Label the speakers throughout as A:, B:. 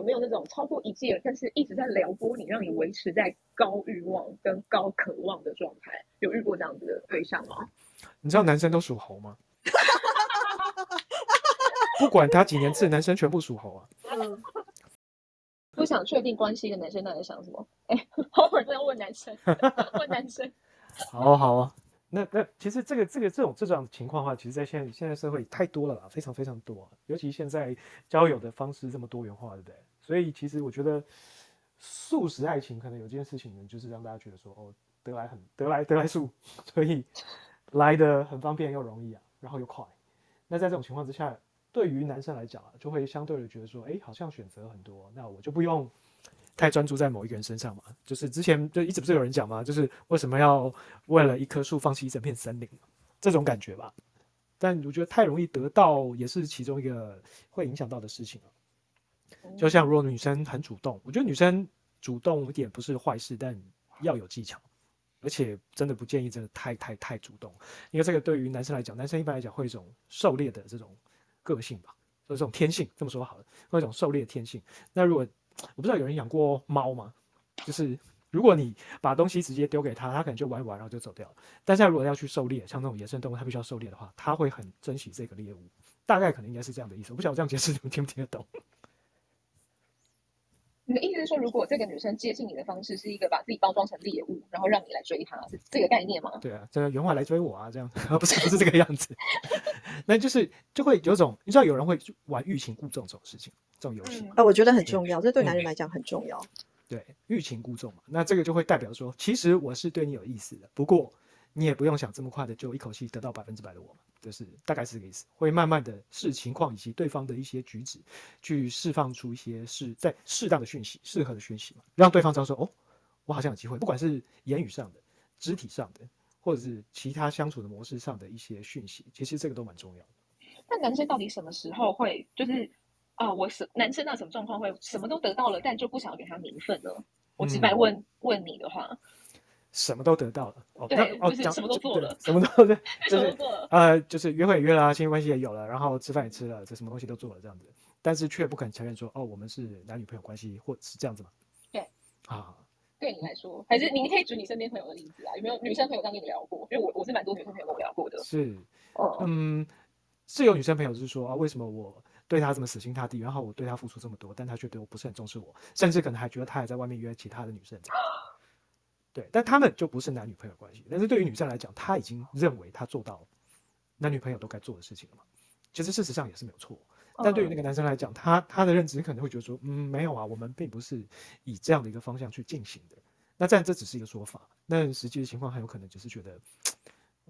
A: 有没有那种超过一届，但是一直在撩拨你，让你维持在高欲望跟高渴望的状态？有遇过这样子的对象吗？
B: 你知道男生都属猴吗？不管他几年次，男生全部属猴啊。
A: 嗯，不想确定关系的男生到底在想什么？哎，好会儿都要问男生，问男生。
B: 好好啊，那那其实这个这个这种这种情况的话，其实，在现在现在社会太多了啦，非常非常多。尤其现在交友的方式这么多元化，对不对？所以其实我觉得素食爱情可能有件事情呢，就是让大家觉得说，哦，得来很得来得来速，所以来的很方便又容易啊，然后又快。那在这种情况之下。对于男生来讲啊，就会相对的觉得说，哎，好像选择很多，那我就不用太专注在某一个人身上嘛。就是之前就一直不是有人讲嘛，就是为什么要为了一棵树放弃一整片森林这种感觉吧。但我觉得太容易得到也是其中一个会影响到的事情就像如果女生很主动，我觉得女生主动一点不是坏事，但要有技巧，而且真的不建议真的太太太主动，因为这个对于男生来讲，男生一般来讲会一种狩猎的这种。个性吧，就这种天性，这么说好了，或一种狩猎天性。那如果我不知道有人养过猫吗？就是如果你把东西直接丢给他，他可能就玩一玩，然后就走掉了。但是如果要去狩猎，像那种野生动物，它必须要狩猎的话，他会很珍惜这个猎物。大概可能应该是这样的意思。我不晓得这样解释你们听不听得懂。
A: 你的意思是说，如果这个女生接近你的方式是一个把自己包装成猎物，然后让你来追她，是这个概念吗？
B: 对啊，这个原话来追我啊，这样 不是不是这个样子。那就是就会有种，你知道有人会玩欲擒故纵这种事情，这种游戏
C: 啊，我觉得很重要，这对男人来讲很重要。
B: 对，欲擒故纵嘛，那这个就会代表说，其实我是对你有意思的，不过你也不用想这么快的就一口气得到百分之百的我嘛。就是大概是这个意思，会慢慢的视情况以及对方的一些举止，去释放出一些是在适当的讯息、适合的讯息嘛，让对方知道说，哦，我好像有机会，不管是言语上的、肢体上的，或者是其他相处的模式上的一些讯息，其实这个都蛮重要的。
A: 那男生到底什么时候会就是啊，我是男生，那什么状况会什么都得到了，但就不想要给他名分呢？我直白问问你的话。
B: 什么都得到了
A: 哦，对，就是什么都做了，
B: 什么都对，就是呃，就是约会也约了，亲密关系也有了，然后吃饭也吃了，这什么东西都做了这样子，但是却不肯承认说，哦，我们是男女朋友关系，或是这样子吗？
A: 对，啊，对你来说，还是你可以举你身边朋友的例子啊？有没有女生朋友这样跟你聊过？因为我我是蛮多女生朋友跟我聊过的。
B: 是，嗯，是有女生朋友是说啊，为什么我对他这么死心塌地，然后我对他付出这么多，但他却对我不是很重视我，甚至可能还觉得他还在外面约其他的女生。对，但他们就不是男女朋友关系。但是对于女生来讲，她已经认为她做到男女朋友都该做的事情了嘛。其实事实上也是没有错。但对于那个男生来讲，他他的认知可能会觉得说，嗯，没有啊，我们并不是以这样的一个方向去进行的。那这样这只是一个说法，那实际的情况很有可能只是觉得，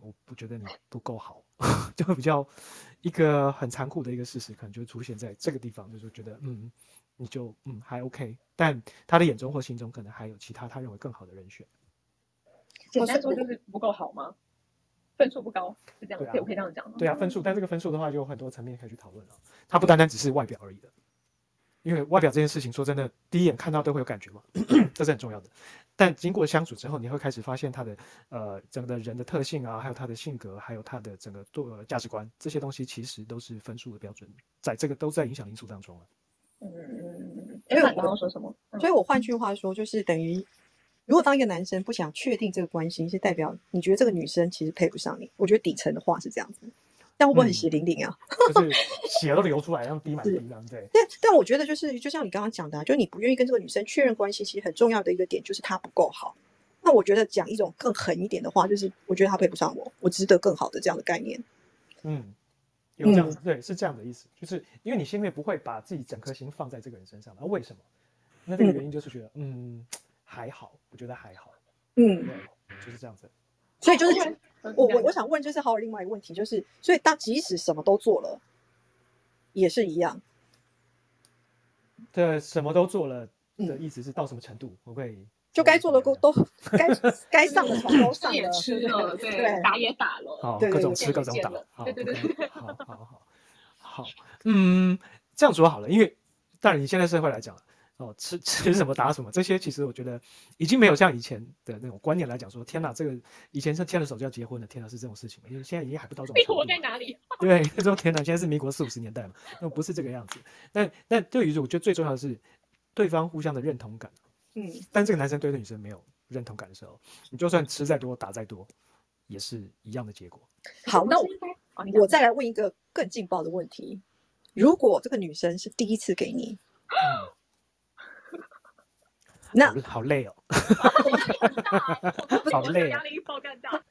B: 我不觉得你不够好，就会比较一个很残酷的一个事实，可能就出现在这个地方，就是觉得，嗯。你就嗯还 OK，但他的眼中或心中可能还有其他他认为更好的人选。
A: 简单说就是不够好吗？分数不高是这样，可以可以这样讲吗？
B: 对啊，分数，但这个分数的话就有很多层面可以去讨论了。它不单单只是外表而已的，因为外表这件事情说真的，第一眼看到都会有感觉嘛，这是很重要的。但经过相处之后，你会开始发现他的呃整个人的特性啊，还有他的性格，还有他的整个做价值观这些东西，其实都是分数的标准，在这个都在影响因素当中了。嗯嗯
A: 嗯，因为刚刚说什么？
C: 所以我换句话说，就是等于，如果当一个男生不想确定这个关系，是代表你觉得这个女生其实配不上你。我觉得底层的话是这样子，但会不会很血淋淋啊？
B: 就是血都流出来，让滴满地这样对。
C: 但但我觉得就是，就像你刚刚讲的，就你不愿意跟这个女生确认关系，其实很重要的一个点就是她不够好。那我觉得讲一种更狠一点的话，就是我觉得她配不上我，我值得更好的这样的概念。
B: 嗯。有这样对，是这样的意思，就是因为你心里面不会把自己整颗心放在这个人身上，那为什么？那这个原因就是觉得，嗯，还好，我觉得还好，嗯，对，就是这样子。
C: 所以就是我我我想问，就是还有另外一个问题，就是所以当即使什么都做了，也是一样。
B: 对，什么都做了的意思是到什么程度？我会。
C: 就该做的都都该该上的床都 上了，
A: 吃了，对，打也打了，
B: 好，各种吃各种打，
A: 对对对，
B: 好好好，好，嗯，这样说好了，因为当然你现在社会来讲，哦，吃 吃什么打什么，这些其实我觉得已经没有像以前的那种观念来讲说，天哪，这个以前是牵了手就要结婚的，天哪是这种事情因为现在已经还不到这种。
A: 民国在哪里？
B: 对，那种天哪，现在是民国四五十年代嘛，那不是这个样子。但但对于我觉得最重要的是。对方互相的认同感。
C: 嗯，
B: 但这个男生对这个女生没有认同感的时候，你就算吃再多打再多，也是一样的结果。
C: 好，那我我再来问一个更劲爆的问题：如果这个女生是第一次给你，那
B: 好好累哦。
A: 好
B: 好累
A: 压力爆干大。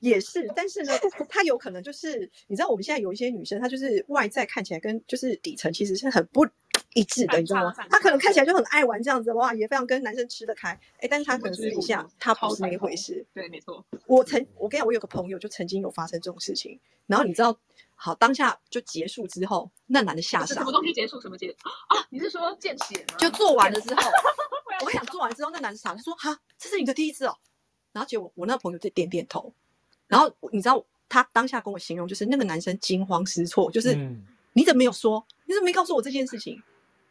C: 也是，但是呢，她有可能就是你知道，我们现在有一些女生，她就是外在看起来跟就是底层其实是很不一致的，你知道吗？她可能看起来就很爱玩这样子，哇，也非常跟男生吃得开，哎，但是她可能私底下她不是那一回事。
A: 对，没错。
C: 我曾我跟你讲，我有个朋友就曾经有发生这种事情，然后你知道，好当下就结束之后，那男的吓傻
A: 是什么，东西结束？什么结啊？你是说见血吗？
C: 就做完了之后，我跟你讲，做完之后那男生傻，他说哈，这是你的第一次哦。然后结果我那朋友就点点头，然后你知道他当下跟我形容，就是那个男生惊慌失措，就是、
B: 嗯
C: 你怎么没有说？你怎么没告诉我这件事情？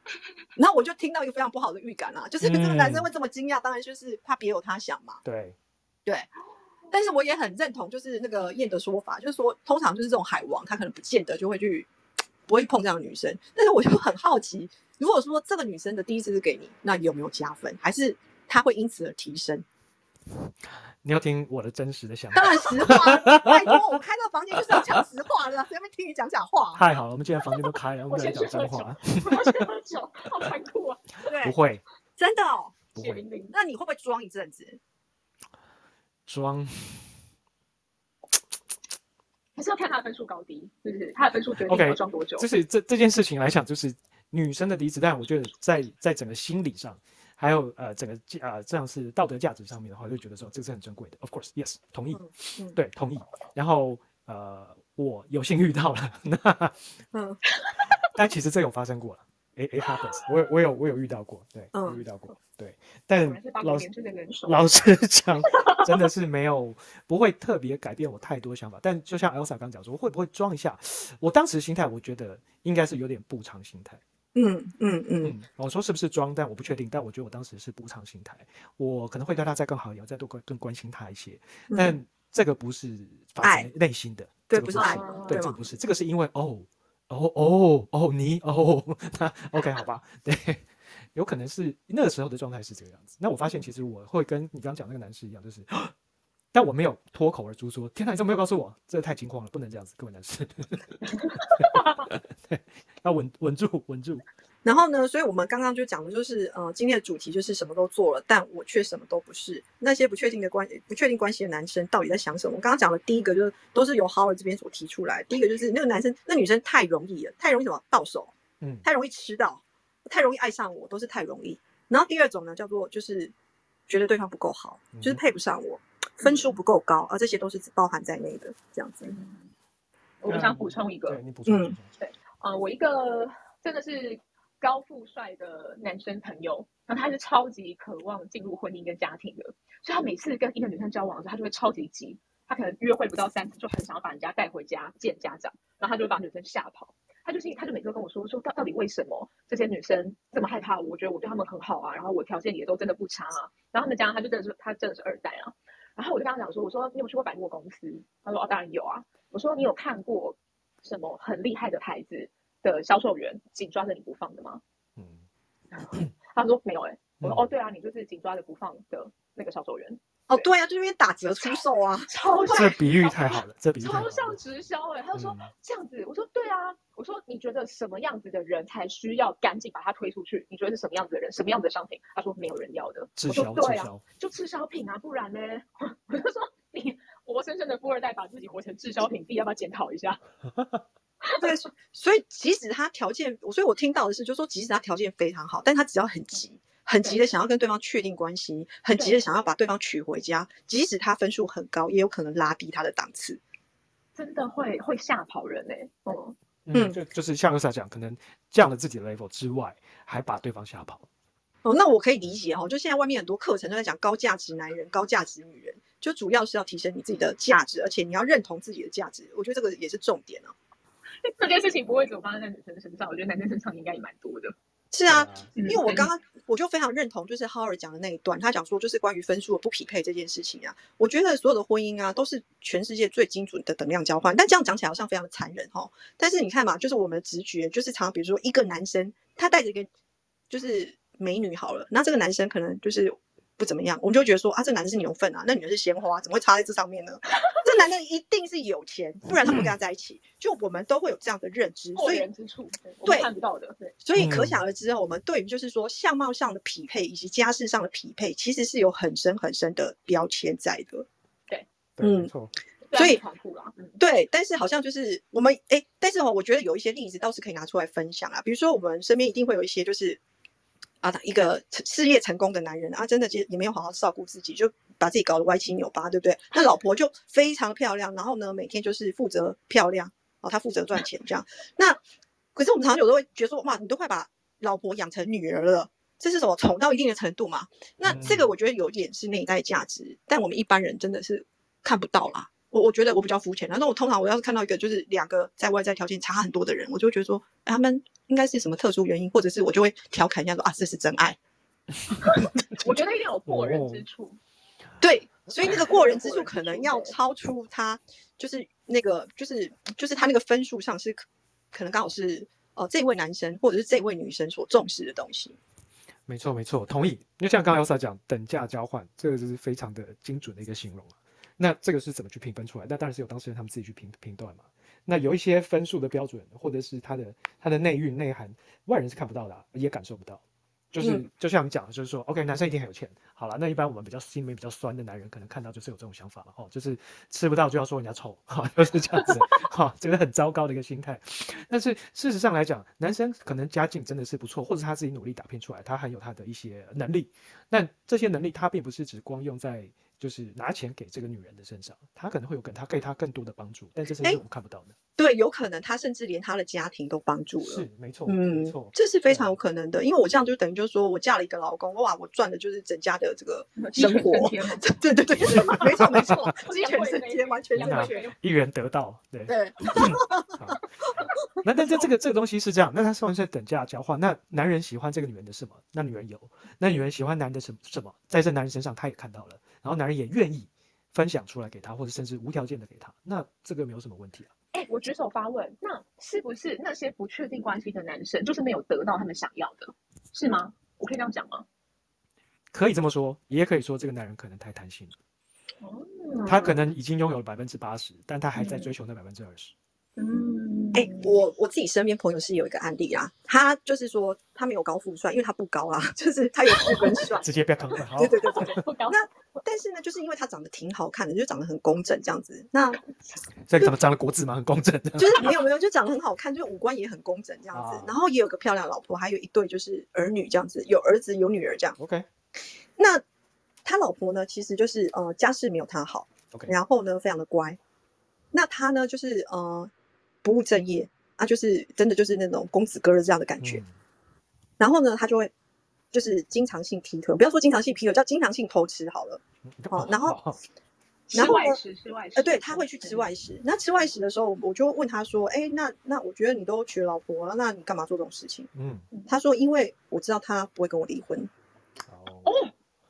C: 然后我就听到一个非常不好的预感啊，就是这个男生会这么惊讶，当然就是他别有他想嘛。
B: 对，
C: 对，但是我也很认同，就是那个燕的说法，就是说通常就是这种海王，他可能不见得就会去不会碰这样的女生。但是我就很好奇，如果说这个女生的第一次是给你，那有没有加分，还是她会因此而提升？
B: 你要听我的真实的想法
C: 当
B: 法。
C: 然实话，拜托，我开这个房间就是要讲实话的，谁会听你讲假话？
B: 太好了，我们既然房间都开了，我
A: 我
B: 们就来讲真话。，
A: 我要去喝酒，好残酷啊！
C: 对，
B: 不会，
C: 真的哦。
B: 不会
A: 血淋淋。
C: 那你会不会装一阵子？
B: 装。
A: 还是要看他的分数高低，是不是？他的分数决定要装多久。
B: 就是这这件事情来讲，就是女生的离子弹我觉得在在整个心理上，还有呃整个呃这样是道德价值上面的话，就觉得说这个是很珍贵的。Of course, yes，同意，
C: 嗯嗯
B: 对，同意。然后呃，我有幸遇到了，那
C: 嗯
B: 但其实这有发生过了。It it happens，我有我有我有遇到过，对，
C: 嗯
B: 有遇到过，对。但老实
A: 九年制的人手。
B: 老实讲，真的是没有不会特别改变我太多想法。但就像 Elsa 刚讲说，会不会装一下？我当时心态，我觉得应该是有点补偿心态。
C: 嗯嗯嗯
B: 嗯，我说是不是装，但我不确定。但我觉得我当时是补偿心态，我可能会对他再更好一点，再多关更关心他一些。
C: 嗯，
B: 但这个不是发
C: 爱
B: 自内心的，
C: 对，
B: 这个
C: 不是
B: 对，这个不是，这个是因为哦哦哦哦你哦，那 OK 好吧，对，有可能是那个时候的状态是这个样子。那我发现其实我会跟你刚刚讲那个男士一样，就是，但我没有脱口而出说，天哪，你怎么没有告诉我？这太惊慌了，不能这样子，各位男士，要稳稳住，稳住。
C: 然后呢，所以我们刚刚就讲的就是，呃，今天的主题就是什么都做了，但我却什么都不是。那些不确定的关不确定关系的男生到底在想什么？我刚刚讲的第一个就是都是由 Howard 这边所提出来。第一个就是那个男生，那女生太容易了，太容易什么到手，
B: 嗯
C: 太容易吃到，太容易爱上我，都是太容易。然后第二种呢，叫做就是觉得对方不够好，就是
B: 嗯
C: 配不上我，分数不够高，啊，这些都是包含在内的，这样子。
A: 嗯我想补充一个，
B: 你补充，
C: 嗯
B: 补充
A: 呃，我一个真的是高富帅的男生朋友，然后他是超级渴望进入婚姻跟家庭的，所以他每次跟一个女生交往的时候，他就会超级急，他可能约会不到三次，就很想要把人家带回家见家长，然后他就会把女生吓跑。他就是，他就每次都跟我说，说到到底为什么这些女生这么害怕我？我觉得我对她们很好啊，然后我条件也都真的不差啊。然后他们家他就真的是他真的是二代啊。然后我就跟他讲说，我说你有去过百货公司？他说哦，当然有啊。我说你有看过什么很厉害的牌子的销售员紧抓着你不放的吗？
B: 嗯，
A: 他说没有哎、我说
B: 嗯
A: 哦对啊，你就是紧抓着不放的那个销售员，
C: 哦，对啊，就因为打折出售啊。
A: 超
B: 这比喻太好了，这比喻。
A: 超像直销哎、他就说、
B: 嗯
A: 这样子，我说对啊，我说你觉得什么样子的人才需要赶紧把它推出去？你觉得是什么样子的人，什么样子的商品？他说没有人要的。
B: 滞
A: 我说
B: 销，
A: 对啊，就滞销品啊，不然呢？我就说你活生生的富二代把自己活成滞销品，自己要不要检讨一下？
C: 对，所所以即使他条件，所以我听到的是，就是说即使他条件非常好，但他只要很急，很急的想要跟对方确定关系，很急的想要把对方娶回家，即使他分数很高，也有可能拉低他的档次。
A: 真的会会吓跑人哎、嗯，
B: 嗯，
C: 嗯
B: 就就是像 Elsa 讲，可能降了自己的 level 之外，还把对方吓跑。
C: 哦，那我可以理解哈、哦，就现在外面很多课程都在讲高价值男人、高价值女人，就主要是要提升你自己的价值，而且你要认同自己的价值，我觉得这个也是重点啊。
A: 这件事情不会只有发生在女生身上，我觉得男生身上应该也蛮多的。
C: 是啊，
A: 嗯
C: 因为我刚刚我就非常认同，就是 Howard 讲的那一段，他讲说就是关于分数的不匹配这件事情啊，我觉得所有的婚姻啊都是全世界最精准的等量交换，但这样讲起来好像非常的残忍哈。但是你看嘛，就是我们的直觉，就是常常比如说一个男生他带着一个就是美女好了，那这个男生可能就是不怎么样，我们就会觉得说啊，这个男的是牛粪啊，那女的是鲜花，怎么会插在这上面呢？这男的一定是有钱，不然他不跟他在一起。就我们都会有这样的认知，所以
A: 人之处，对看不到的，对，
C: 所以可
B: 嗯
C: 想而知，我们对于就是说相貌上的匹配以及家世上的匹配，其实是有很深很深的标签在的。
B: 对，
C: 嗯
B: 没错，
C: 所以对，但是好像就是我们哎，但是哦，我觉得有一些例子倒是可以拿出来分享啊。比如说，我们身边一定会有一些就是啊，一个成事业成功的男人啊，真的就也没有好好照顾自己，就把自己搞得歪七扭八，对不对？那老婆就非常漂亮，然后呢，每天就是负责漂亮哦，他负责赚钱这样。那可是我们常常有时候会觉得说，哇，你都快把老婆养成女儿了。这是什么宠到一定的程度嘛？那这个
B: 嗯
C: 我觉得有点是内在价值，但我们一般人真的是看不到啦。我我觉得我比较肤浅，然后我通常我要是看到一个就是两个在外在条件差很多的人，我就会觉得说，哎他们应该是什么特殊原因，或者是我就会调侃一下说啊，这是真爱。
A: 我觉得一定有过人
B: 哦
A: 之处，
C: 对，所以那个过人之处可能要超出他，就是那个就是就是他那个分数上是可可能刚好是呃这位男生或者是这位女生所重视的东西。
B: 没错，没错，同意。因为像刚刚 Elsa 讲等价交换，这个就是非常的精准的一个形容啊。那这个是怎么去评分出来？那当然是由当事人他们自己去评评断嘛。那有一些分数的标准，或者是他的他的内蕴内涵，外人是看不到的啊、也感受不到。就是
C: 嗯
B: 就像你讲的，就是说，OK，男生一定很有钱。好了，那一般我们比较心里面比较酸的男人，可能看到就是有这种想法了，哦，就是吃不到就要说人家丑，哈、就是这样子，哈、这个很糟糕的一个心态。但是事实上来讲，男生可能家境真的是不错，或者他自己努力打拼出来，他很有他的一些能力。那这些能力他并不是只光用在就是拿钱给这个女人的身上，他可能会有更他给他更多的帮助，但这是我们看不到的。
C: 对，有可能他甚至连他的家庭都帮助了。
B: 是没错，
C: 嗯
B: 没错，，
C: 这是非常有可能的，因为我这样就等于就是说我嫁了一个老公，哇，我赚的就是整家的这个生活对对对对，没错没错，鸡犬升天，完全
A: 养
C: 正确。
B: 一元得到，对。
C: 对，
B: 好 那但这这个这个东西是这样，那他算是等价交换。那男人喜欢这个女人的什么？那女人有，那女人喜欢男的什什么？在这男人身上，他也看到了，然后男人也愿意分享出来给他，或者甚至无条件的给他。那这个没有什么问题啊。
A: 哎，我举手发问，那是不是那些不确定关系的男生，就是没有得到他们想要的，是吗？我可以这样讲吗？
B: 可以这么说，也可以说这个男人可能太贪心了，
A: 哦，
B: 他可能已经拥有了百分之八十，但他还在
A: 嗯
B: 追求那百分之二十。
A: 嗯，
C: 哎、我我自己身边朋友是有一个案例啊，他就是说他没有高富帅，因为他不高啊，就是他有富跟帅。
B: 直接不要坑了。好
C: 对，对对对。
A: 不高
C: 那但是呢，就是因为他长得挺好看的，就长得很工整这样子。那
B: 这个怎么长得国字嘛，很工整的。
C: 就是 没有没有，就长得很好看，就五官也很工整这样子
B: 啊。
C: 然后也有个漂亮老婆，还有一对就是儿女这样子，有儿子有女儿这样。
B: OK
C: 那他老婆呢，其实就是呃家世没有他好
B: ，OK，
C: 然后呢非常的乖。那他呢就是呃不务正业啊，就是真的就是那种公子哥的这样的感觉。
B: 嗯
C: 然后呢他就会就是经常性劈腿，不要说经常性劈腿，叫经常性偷吃好了。好然后然后呢
A: 室外食，室外食，
C: 呃，对，他会去吃外食。那吃外食的时候，我就问他说：“哎，那那我觉得你都娶老婆了，那你干嘛做这种事情
B: 嗯，？”
C: 他说：“因为我知道他不会跟我离婚，
A: 哦，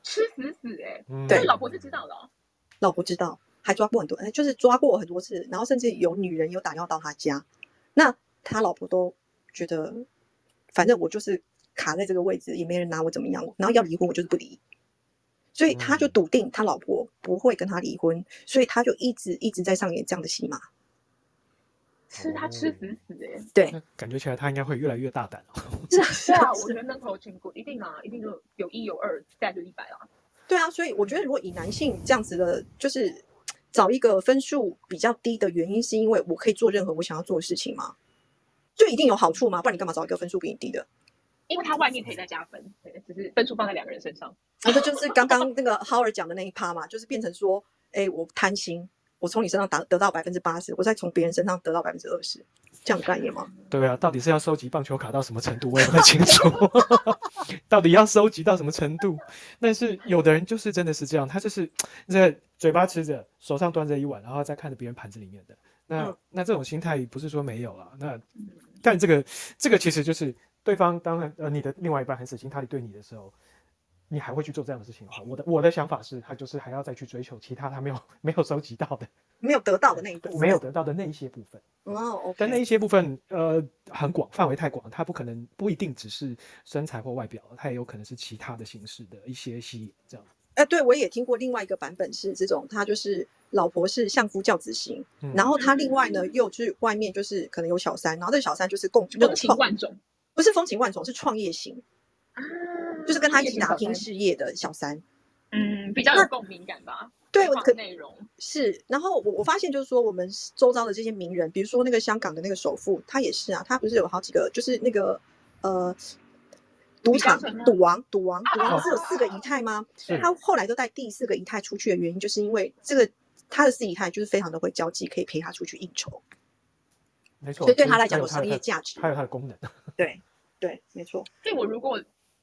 A: 吃死死哎，
B: 嗯
C: 对
A: 那老婆是知道的哦，
C: 老婆知道，还抓过很多，哎，就是抓过很多次，然后甚至有女人有打电话到他家，那他老婆都觉得，反正我就是卡在这个位置，也没人拿我怎么样，然后要离婚我就是不离。所以他就
B: 嗯
C: 笃定他老婆不会跟他离婚，所以他就一直一直在上演这样的戏码。
A: 吃他吃死死哎，
C: 对，
B: 感觉起来他应该会越来越大胆哦。
C: 是啊，是啊，
A: 我觉得那头情过一定啊，一定就有一有二，再就一百啊。
C: 对啊，所以我觉得如果以男性这样子的，就是找一个分数比较低的原因，是因为我可以做任何我想要做的事情吗？就一定有好处吗？不然你干嘛找一个分数比你低的？
A: 因为他外面可以再加分，对，只是分数放在两个人身上。
C: 啊，这就是刚刚那个 Howard 讲的那一趴嘛，就是变成说，哎，我贪心，我从你身上达得到百分之八十，我再从别人身上得到百分之二十，这样的概念吗？
B: 对啊，到底是要收集棒球卡到什么程度，我也不太清楚。到底要收集到什么程度？但是有的人就是真的是这样，他就是在 嘴巴吃着，手上端着一碗，然后再看着别人盘子里面的。那、
C: 嗯
B: 那这种心态不是说没有啊，那但这个这个其实就是对方当然呃你的另外一半很死心塌地对你的时候。你还会去做这样的事情的话，我的我的想法是，他就是还要再去追求其他他没有没有收集到的。
C: 没有得到的那一部分，
B: 没有得到的那一些部分。
C: 哦，OK，
B: 但那一些部分，呃，很广，范围太广，它不可能不一定只是身材或外表，它也有可能是其他的形式的一些吸引，这样。
C: 哎，对我也听过另外一个版本是这种，他就是老婆是相夫教子型，
B: 嗯
C: 然后他另外呢又去外面就是可能有小三，然后这个小三就是共就
A: 风情万种
C: 不是风情万种，是创业型，
A: 啊，
C: 就是跟他一起打拼事业的小三。
A: 嗯，比较有共鸣感吧。对
C: 我可
A: 内容，
C: 是，然后我我发现就是说，我们周遭的这些名人，比如说那个香港的那个首富，他也是啊，他不是有好几个，就是那个呃，赌场赌王，赌王，赌王
B: 哦
C: 不是有四个姨太吗？
B: 是
C: 他后来都带第四个姨太出去的原因，就是因为这个他的四姨太就是非常的会交际，可以陪他出去应酬，
B: 没错。
C: 所以对他来讲有商业价值
B: 还。有他的功能。
C: 对对，没错。
A: 所以我如果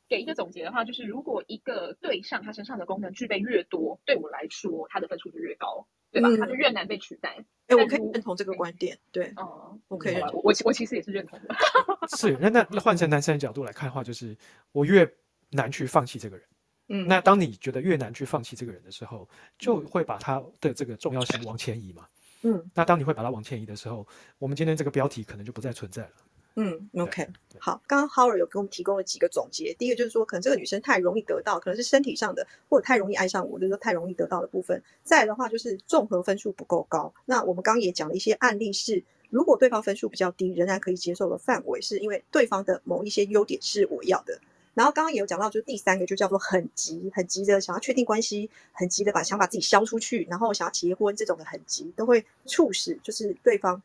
A: 给一个总结的话，就是如果一个对象他身上的功能具备越多，对我来说他的分数就越高，对吧？
C: 嗯
A: 他就越难被取代。
C: 哎，我可以认同这个观点。对，
A: 哦，
C: 我可以认同。
A: 我我我其实也是认同的。
B: 是，那那那换成男生的角度来看的话，就是我越难去放弃这个人。
C: 嗯，
B: 那当你觉得越难去放弃这个人的时候，就会把他的这个重要性往前移嘛。
C: 嗯
B: 那当你会把它往前移的时候，我们今天这个标题可能就不再存在了。
C: 嗯，OK，好，刚刚 Howard 有给我们提供了几个总结。第一个就是说，可能这个女生太容易得到，可能是身体上的，或者太容易爱上我，就是说太容易得到的部分。再来的话，就是综合分数不够高。那我们刚刚也讲了一些案例是，如果对方分数比较低，仍然可以接受的范围，是因为对方的某一些优点是我要的。然后刚刚也有讲到，就是第三个就叫做很急，很急的想要确定关系，很急的把想把自己消出去，然后想要结婚，这种的很急，都会促使就是对方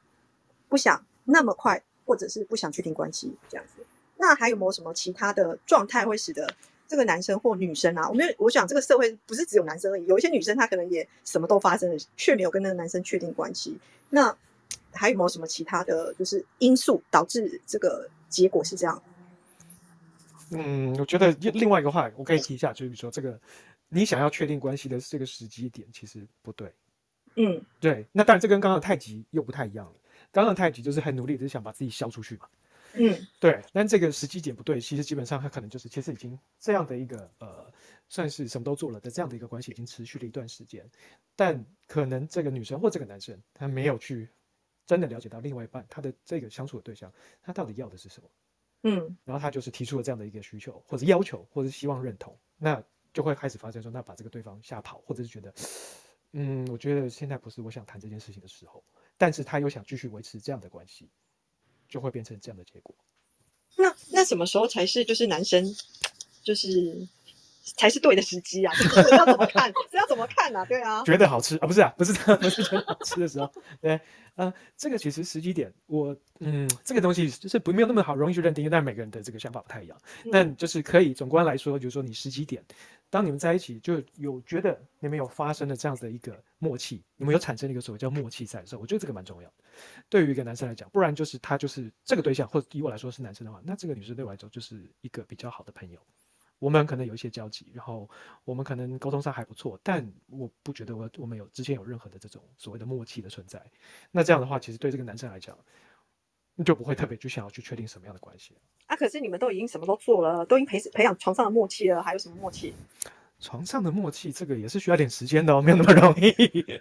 C: 不想那么快，或者是不想确定关系这样子。那还有没有什么其他的状态会使得这个男生或女生啊？我们我想这个社会不是只有男生而已，有一些女生她可能也什么都发生了，却没有跟那个男生确定关系。那还有没有什么其他的就是因素导致这个结果是这样？
B: 嗯，我觉得另另外一个话，我可以提一下，就是说这个你想要确定关系的这个时机点其实不对。
C: 嗯
B: 对，那当然这跟刚刚的太极又不太一样了。刚刚太极就是很努力，只是想把自己消出去嘛。
C: 嗯。
B: 对，但这个时机点不对，其实基本上他可能就是其实已经这样的一个呃，算是什么都做了的这样的一个关系已经持续了一段时间，但可能这个女生或这个男生他没有去真的了解到另外一半他的这个相处的对象他到底要的是什么，
C: 嗯。
B: 然后他就是提出了这样的一个需求或者要求或者希望认同，那就会开始发生说那把这个对方吓跑，或者是觉得嗯，我觉得现在不是我想谈这件事情的时候，但是他又想继续维持这样的关系，就会变成这样的结果。
C: 那那什么时候才是就是男生就是才是对的时机啊？这要怎么看？这要怎么看啊？对啊，
B: 觉得好吃啊，不是啊，不是不是觉得好吃的时候，对，呃，这个其实时机点，我嗯，这个东西就是不没有那么好容易去认定，但每个人的这个想法不太一样，但就是可以总观来说，就是说你时机点，当你们在一起就有觉得你们有发生了这样子的一个默契，你们有产生一个所谓叫默契在的时候，我觉得这个蛮重要的。对于一个男生来讲，不然就是他就是这个对象，或者以我来说是男生的话，那这个女生对我来说就是一个比较好的朋友。我们可能有一些交集，然后我们可能沟通上还不错，但我不觉得我我们有之前有任何的这种所谓的默契的存在。那这样的话，其实对这个男生来讲，就不会特别去想要去确定什么样的关系。
C: 啊，可是你们都已经什么都做了，都已经培培养床上的默契了，还有什么默契？
B: 床上的默契，这个也是需要点时间的哦，没有那么容易。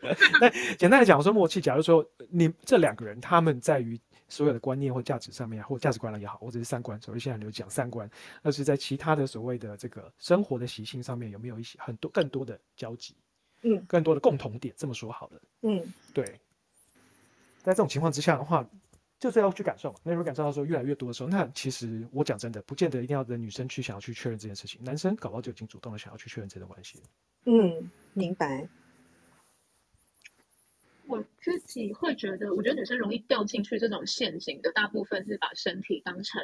B: 那简单来讲，我说默契，假如说你这两个人他们在于所有的观念或价值上面，或价值观了也好，或者是三观，所谓现在流讲三观，而是在其他的所谓的这个生活的习性上面有没有一些很多更多的交集，
C: 嗯
B: 更多的共同点，这么说好了。
C: 嗯
B: 对，在这种情况之下的话，就是要去感受嘛。那如果感受到说越来越多的时候，那其实我讲真的，不见得一定要等女生去想要去确认这件事情，男生搞不好就已经主动的想要去确认这段关系了。
C: 嗯，明白。
A: 我自己会觉得，我觉得女生容易掉进去这种陷阱的，大部分是把身体当成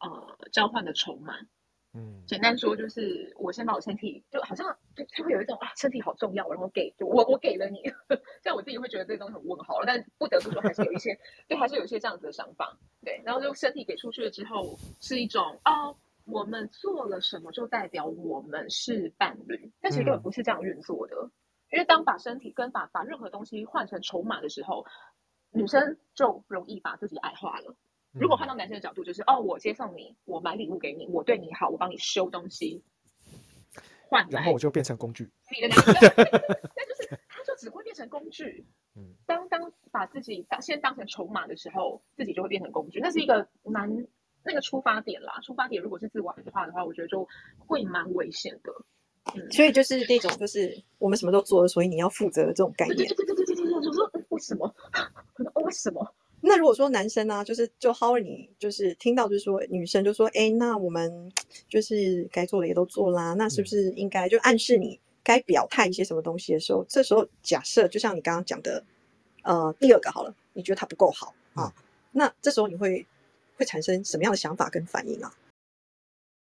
A: 呃交换的筹码。
B: 嗯，
A: 简单说就是，我先把我身体，就好像就就会有一种啊，身体好重要，然后给就我我给了你，这样我自己会觉得这东西很问号了。但不得不说，还是有一些对，还是有一些这样子的想法。对，然后就身体给出去了之后，是一种哦，我们做了什么就代表我们是伴侣，但其实根本不是这样运作的。因为当把身体跟把把任何东西换成筹码的时候，女生就容易把自己矮化了。如果换到男生的角度，就是哦，我接送你，我买礼物给你，我对你好，我帮你修东西，换
B: 然后我就变成工具。
A: 你的男生，那就是他就只会变成工具。
B: 嗯，
A: 当当把自己当先当成筹码的时候，自己就会变成工具，那是一个蛮那个出发点啦。出发点如果是自我矮化的话，我觉得就会蛮危险的。嗯，
C: 所以就是那种就是我们什么都做了，所以你要负责的这种概念
A: 对对。对对对对为什么？为什么？
C: 那如果说男生呢、就是就 Howard 你就是听到就是说女生就说，哎，那我们就是该做的也都做啦，那是不是应该就暗示你该表态一些什么东西的时候，这时候假设就像你刚刚讲的，呃，第二个好了，你觉得他不够好啊，那这时候你会会产生什么样的想法跟反应啊？